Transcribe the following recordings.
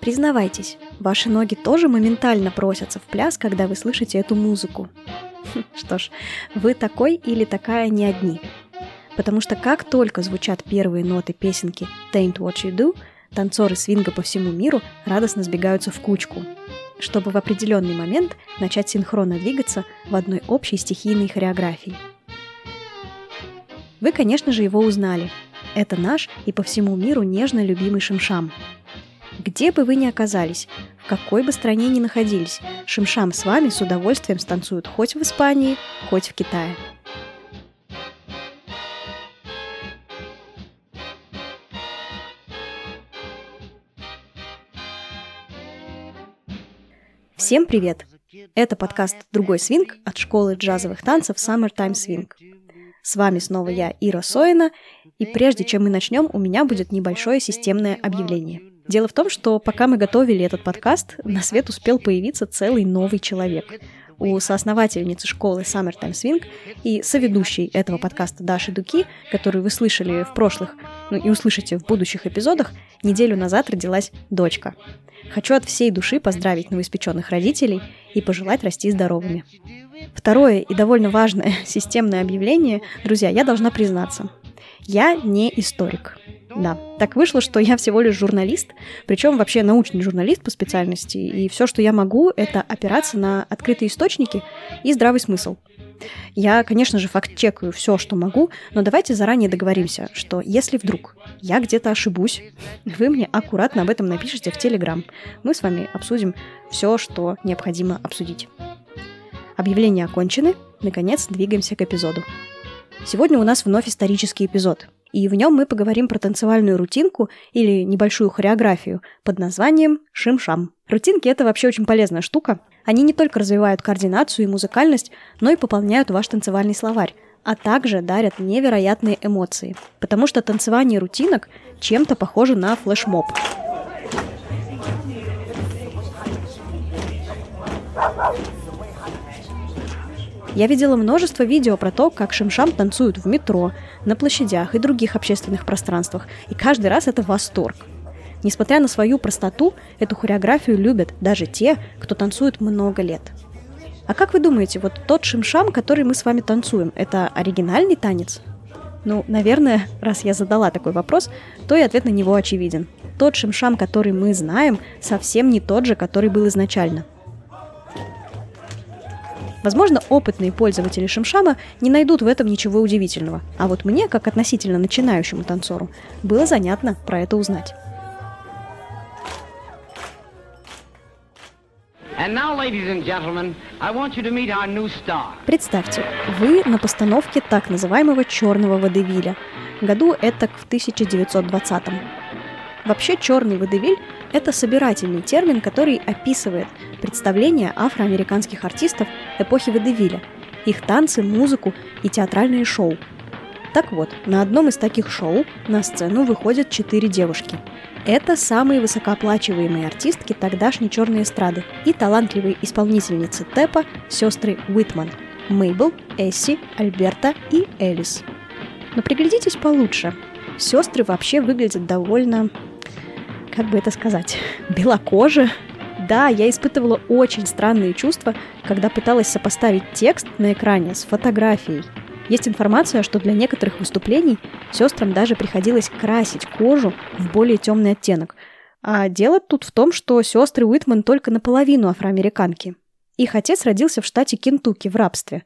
Признавайтесь, ваши ноги тоже моментально просятся в пляс, когда вы слышите эту музыку. Что ж, вы такой или такая не одни. Потому что как только звучат первые ноты песенки «Taint What You Do», танцоры свинга по всему миру радостно сбегаются в кучку, чтобы в определенный момент начать синхронно двигаться в одной общей стихийной хореографии. Вы, конечно же, его узнали. Это наш и по всему миру нежно любимый Шимшам – где бы вы ни оказались, в какой бы стране ни находились, Шимшам с вами с удовольствием станцуют хоть в Испании, хоть в Китае. Всем привет! Это подкаст «Другой свинг» от школы джазовых танцев Summertime Swing. С вами снова я, Ира Соина, и прежде чем мы начнем, у меня будет небольшое системное объявление – Дело в том, что пока мы готовили этот подкаст, на свет успел появиться целый новый человек. У соосновательницы школы Summertime Swing и соведущей этого подкаста Даши Дуки, которую вы слышали в прошлых, ну и услышите в будущих эпизодах, неделю назад родилась дочка. Хочу от всей души поздравить новоиспеченных родителей и пожелать расти здоровыми. Второе и довольно важное системное объявление, друзья, я должна признаться. Я не историк. Да, так вышло, что я всего лишь журналист, причем вообще научный журналист по специальности, и все, что я могу, это опираться на открытые источники и здравый смысл. Я, конечно же, факт-чекаю все, что могу, но давайте заранее договоримся, что если вдруг я где-то ошибусь, вы мне аккуратно об этом напишите в Телеграм. Мы с вами обсудим все, что необходимо обсудить. Объявления окончены. Наконец, двигаемся к эпизоду. Сегодня у нас вновь исторический эпизод, и в нем мы поговорим про танцевальную рутинку или небольшую хореографию под названием шим-шам. Рутинки — это вообще очень полезная штука. Они не только развивают координацию и музыкальность, но и пополняют ваш танцевальный словарь, а также дарят невероятные эмоции, потому что танцевание рутинок чем-то похоже на флешмоб. Я видела множество видео про то, как шимшам танцуют в метро, на площадях и других общественных пространствах, и каждый раз это восторг. Несмотря на свою простоту, эту хореографию любят даже те, кто танцует много лет. А как вы думаете, вот тот шимшам, который мы с вами танцуем, это оригинальный танец? Ну, наверное, раз я задала такой вопрос, то и ответ на него очевиден. Тот шимшам, который мы знаем, совсем не тот же, который был изначально – Возможно, опытные пользователи Шимшама не найдут в этом ничего удивительного, а вот мне, как относительно начинающему танцору, было занятно про это узнать. Представьте, вы на постановке так называемого черного водевиля. Году это в 1920 -м. Вообще черный водевиль – это собирательный термин, который описывает представления афроамериканских артистов эпохи водевиля, их танцы, музыку и театральные шоу. Так вот, на одном из таких шоу на сцену выходят четыре девушки. Это самые высокооплачиваемые артистки тогдашней черной эстрады и талантливые исполнительницы Тэпа, сестры Уитман – Мейбл, Эсси, Альберта и Элис. Но приглядитесь получше. Сестры вообще выглядят довольно как бы это сказать, белокожие. Да, я испытывала очень странные чувства, когда пыталась сопоставить текст на экране с фотографией. Есть информация, что для некоторых выступлений сестрам даже приходилось красить кожу в более темный оттенок. А дело тут в том, что сестры Уитман только наполовину афроамериканки. Их отец родился в штате Кентукки в рабстве.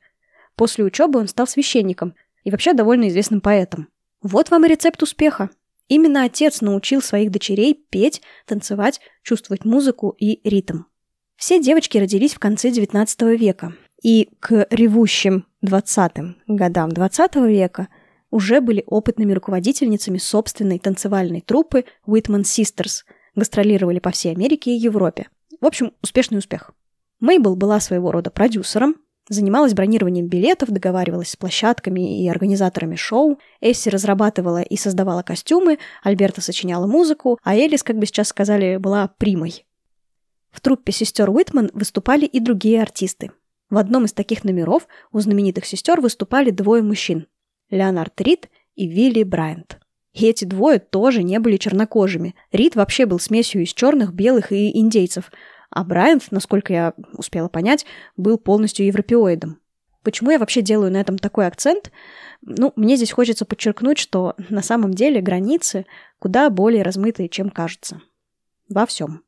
После учебы он стал священником и вообще довольно известным поэтом. Вот вам и рецепт успеха. Именно отец научил своих дочерей петь, танцевать, чувствовать музыку и ритм. Все девочки родились в конце XIX века, и к ревущим 20-м годам XX века уже были опытными руководительницами собственной танцевальной труппы Whitman Sisters, гастролировали по всей Америке и Европе. В общем, успешный успех. Мейбл была своего рода продюсером, Занималась бронированием билетов, договаривалась с площадками и организаторами шоу. Эсси разрабатывала и создавала костюмы, Альберта сочиняла музыку, а Элис, как бы сейчас сказали, была примой. В труппе сестер Уитман выступали и другие артисты. В одном из таких номеров у знаменитых сестер выступали двое мужчин – Леонард Рид и Вилли Брайант. И эти двое тоже не были чернокожими. Рид вообще был смесью из черных, белых и индейцев, а Брайант, насколько я успела понять, был полностью европеоидом. Почему я вообще делаю на этом такой акцент? Ну, мне здесь хочется подчеркнуть, что на самом деле границы куда более размытые, чем кажутся. Во всем.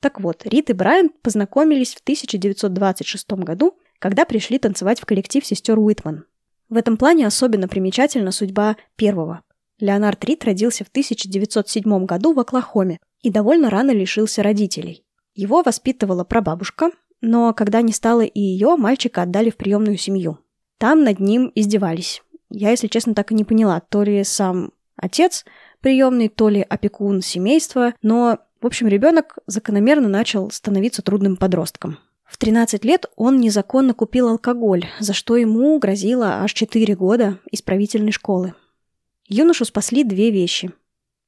Так вот, Рид и Брайан познакомились в 1926 году, когда пришли танцевать в коллектив сестер Уитман. В этом плане особенно примечательна судьба первого. Леонард Рид родился в 1907 году в Оклахоме и довольно рано лишился родителей. Его воспитывала прабабушка, но когда не стало и ее, мальчика отдали в приемную семью. Там над ним издевались. Я, если честно, так и не поняла, то ли сам отец приемный, то ли опекун семейства, но, в общем, ребенок закономерно начал становиться трудным подростком. В 13 лет он незаконно купил алкоголь, за что ему грозило аж 4 года исправительной школы. Юношу спасли две вещи.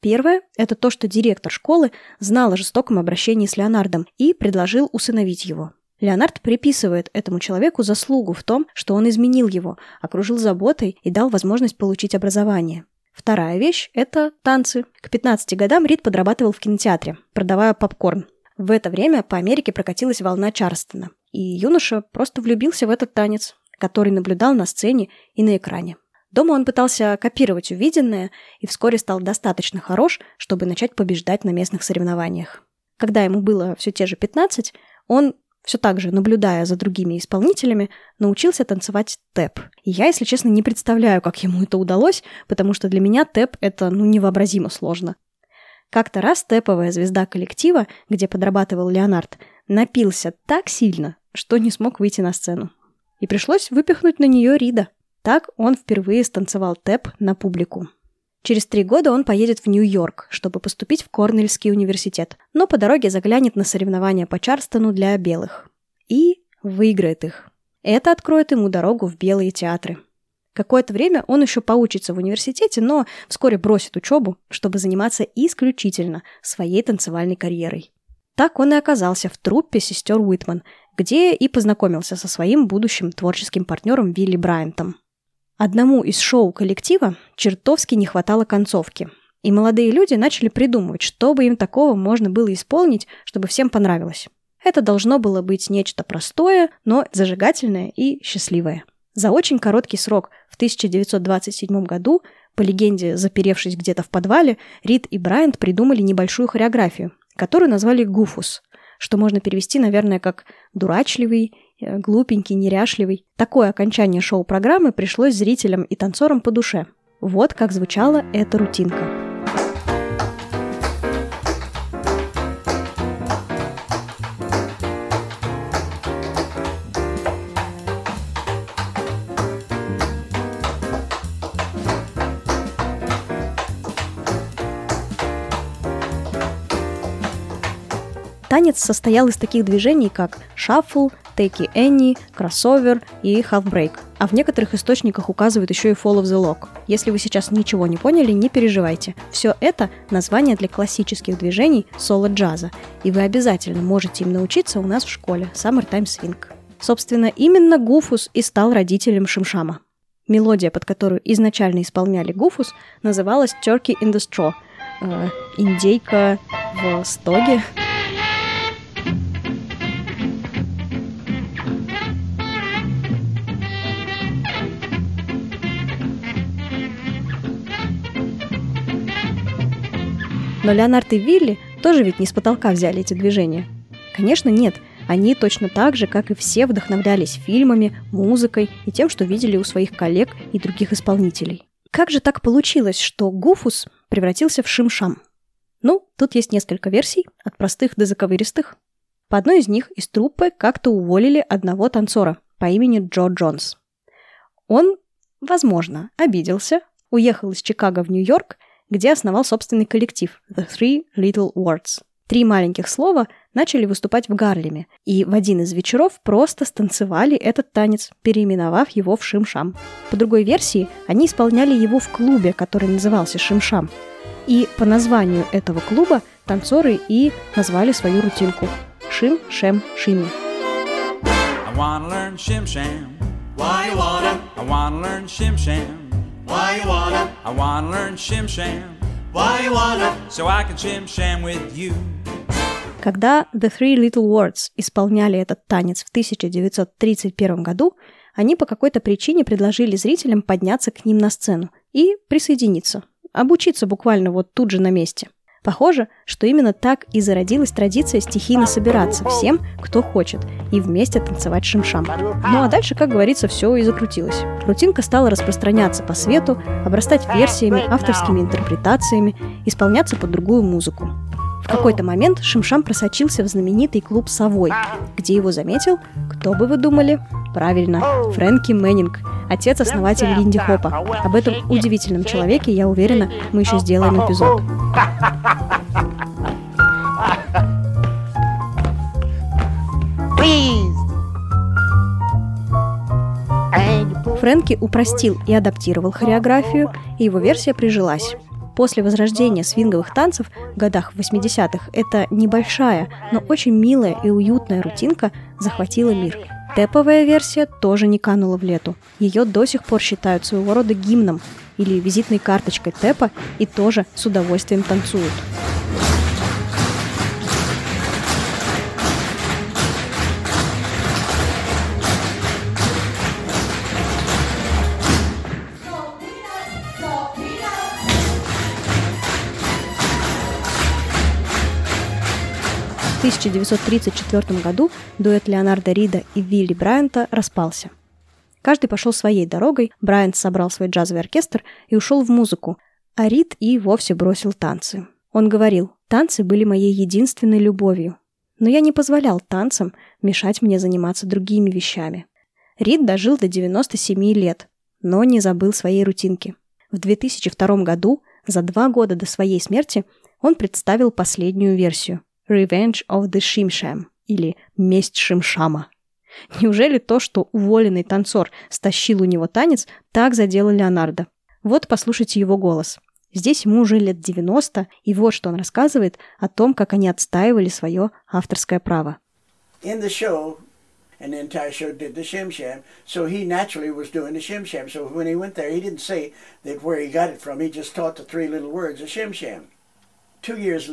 Первое – это то, что директор школы знал о жестоком обращении с Леонардом и предложил усыновить его. Леонард приписывает этому человеку заслугу в том, что он изменил его, окружил заботой и дал возможность получить образование. Вторая вещь – это танцы. К 15 годам Рид подрабатывал в кинотеатре, продавая попкорн. В это время по Америке прокатилась волна Чарстона, и юноша просто влюбился в этот танец, который наблюдал на сцене и на экране. Дома он пытался копировать увиденное и вскоре стал достаточно хорош, чтобы начать побеждать на местных соревнованиях. Когда ему было все те же 15, он все так же, наблюдая за другими исполнителями, научился танцевать тэп. И я, если честно, не представляю, как ему это удалось, потому что для меня тэп — это ну, невообразимо сложно. Как-то раз тэповая звезда коллектива, где подрабатывал Леонард, напился так сильно, что не смог выйти на сцену. И пришлось выпихнуть на нее Рида. Так он впервые станцевал тэп на публику. Через три года он поедет в Нью-Йорк, чтобы поступить в Корнельский университет, но по дороге заглянет на соревнования по Чарстону для белых. И выиграет их. Это откроет ему дорогу в белые театры. Какое-то время он еще поучится в университете, но вскоре бросит учебу, чтобы заниматься исключительно своей танцевальной карьерой. Так он и оказался в труппе сестер Уитман, где и познакомился со своим будущим творческим партнером Вилли Брайантом. Одному из шоу коллектива чертовски не хватало концовки. И молодые люди начали придумывать, что бы им такого можно было исполнить, чтобы всем понравилось. Это должно было быть нечто простое, но зажигательное и счастливое. За очень короткий срок, в 1927 году, по легенде, заперевшись где-то в подвале, Рид и Брайант придумали небольшую хореографию, которую назвали «Гуфус», что можно перевести, наверное, как «дурачливый» глупенький, неряшливый. Такое окончание шоу-программы пришлось зрителям и танцорам по душе. Вот как звучала эта рутинка. Танец состоял из таких движений, как шаффл, Take Any, Crossover и Half. А в некоторых источниках указывают еще и Fall of the Lock. Если вы сейчас ничего не поняли, не переживайте. Все это название для классических движений соло-джаза, и вы обязательно можете им научиться у нас в школе Summertime Swing. Собственно, именно Гуфус и стал родителем Шимшама. Мелодия, под которую изначально исполняли Гуфус, называлась Turkey in the Straw э, – индейка в стоге. Но Леонард и Вилли тоже ведь не с потолка взяли эти движения. Конечно, нет. Они точно так же, как и все, вдохновлялись фильмами, музыкой и тем, что видели у своих коллег и других исполнителей. Как же так получилось, что Гуфус превратился в Шимшам? Ну, тут есть несколько версий, от простых до заковыристых. По одной из них из труппы как-то уволили одного танцора по имени Джо Джонс. Он, возможно, обиделся, уехал из Чикаго в Нью-Йорк где основал собственный коллектив The Three Little Words. Три маленьких слова начали выступать в Гарлеме, и в один из вечеров просто станцевали этот танец, переименовав его в Шимшам. По другой версии, они исполняли его в клубе, который назывался Шимшам. И по названию этого клуба танцоры и назвали свою рутинку. Шим, шем, шими. I wanna learn shim sham. Why you wanna? I wanna learn shim sham. Why you wanna? I wanna learn shim sham. Why you wanna? So I can shim sham with you. Когда The Three Little Words исполняли этот танец в 1931 году, они по какой-то причине предложили зрителям подняться к ним на сцену и присоединиться, обучиться буквально вот тут же на месте. Похоже, что именно так и зародилась традиция стихийно собираться всем, кто хочет, и вместе танцевать шимшам. Ну а дальше, как говорится, все и закрутилось. Рутинка стала распространяться по свету, обрастать версиями, авторскими интерпретациями, исполняться под другую музыку. В какой-то момент Шимшам просочился в знаменитый клуб «Совой», где его заметил, кто бы вы думали? Правильно, Фрэнки Мэннинг, отец-основатель Линди Хопа. Об этом удивительном человеке, я уверена, мы еще сделаем эпизод. Фрэнки упростил и адаптировал хореографию, и его версия прижилась. После возрождения свинговых танцев в годах 80-х эта небольшая, но очень милая и уютная рутинка захватила мир. Тэповая версия тоже не канула в лету. Ее до сих пор считают своего рода гимном или визитной карточкой тэпа и тоже с удовольствием танцуют. 1934 году дуэт Леонарда Рида и Вилли Брайанта распался. Каждый пошел своей дорогой, Брайант собрал свой джазовый оркестр и ушел в музыку, а Рид и вовсе бросил танцы. Он говорил, танцы были моей единственной любовью, но я не позволял танцам мешать мне заниматься другими вещами. Рид дожил до 97 лет, но не забыл своей рутинки. В 2002 году, за два года до своей смерти, он представил последнюю версию Revenge of the Shimsham или Месть Шимшама. Неужели то, что уволенный танцор стащил у него танец, так задело Леонардо? Вот послушайте его голос. Здесь ему уже лет 90, и вот что он рассказывает о том, как они отстаивали свое авторское право. In the show, and the entire show did the shim sham, so he naturally was doing the shim sham. So when he went there, he didn't say that where he got it from. He just taught the three little words, a shim sham.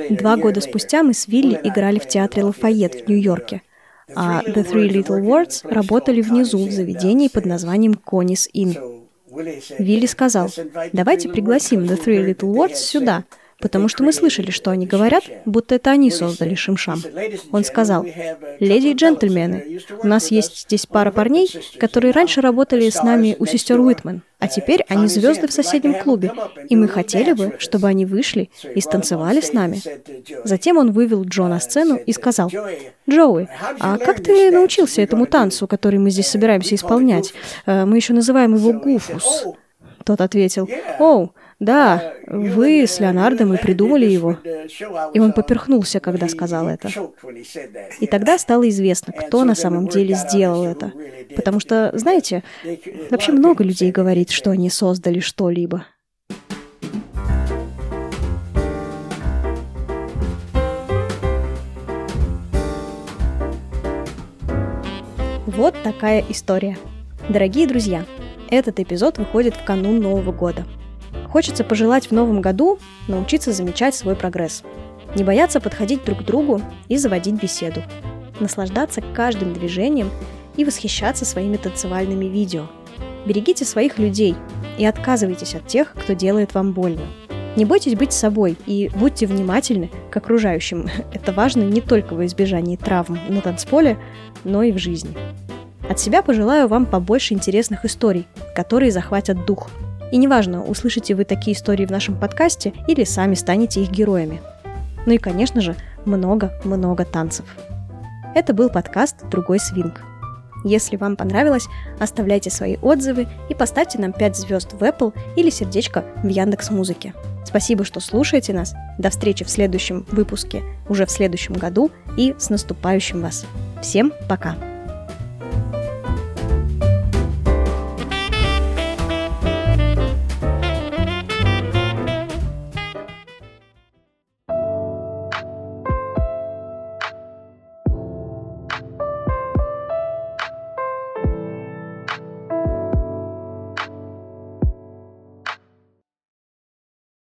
Два года спустя мы с Вилли играли в театре Лафайет в Нью-Йорке, а The Three Little Words работали внизу в заведении под названием Конис Inn. Вилли сказал, давайте пригласим The Three Little Words сюда, потому что мы слышали, что они говорят, будто это они создали Шимшам. Он сказал, «Леди и джентльмены, у нас есть здесь пара парней, которые раньше работали с нами у сестер Уитмен, а теперь они звезды в соседнем клубе, и мы хотели бы, чтобы они вышли и станцевали с нами». Затем он вывел Джо на сцену и сказал, «Джоуи, а как ты научился этому танцу, который мы здесь собираемся исполнять? Э, мы еще называем его гуфус». Тот ответил, «Оу, да, вы с Леонардом и придумали его. И он поперхнулся, когда сказал это. И тогда стало известно, кто на самом деле сделал это. Потому что, знаете, вообще много людей говорит, что они создали что-либо. Вот такая история. Дорогие друзья, этот эпизод выходит в канун Нового года – Хочется пожелать в новом году научиться замечать свой прогресс. Не бояться подходить друг к другу и заводить беседу. Наслаждаться каждым движением и восхищаться своими танцевальными видео. Берегите своих людей и отказывайтесь от тех, кто делает вам больно. Не бойтесь быть собой и будьте внимательны к окружающим. Это важно не только во избежании травм на танцполе, но и в жизни. От себя пожелаю вам побольше интересных историй, которые захватят дух – и неважно, услышите вы такие истории в нашем подкасте или сами станете их героями. Ну и, конечно же, много-много танцев. Это был подкаст «Другой свинг». Если вам понравилось, оставляйте свои отзывы и поставьте нам 5 звезд в Apple или сердечко в Яндекс Музыке. Спасибо, что слушаете нас. До встречи в следующем выпуске уже в следующем году и с наступающим вас. Всем пока!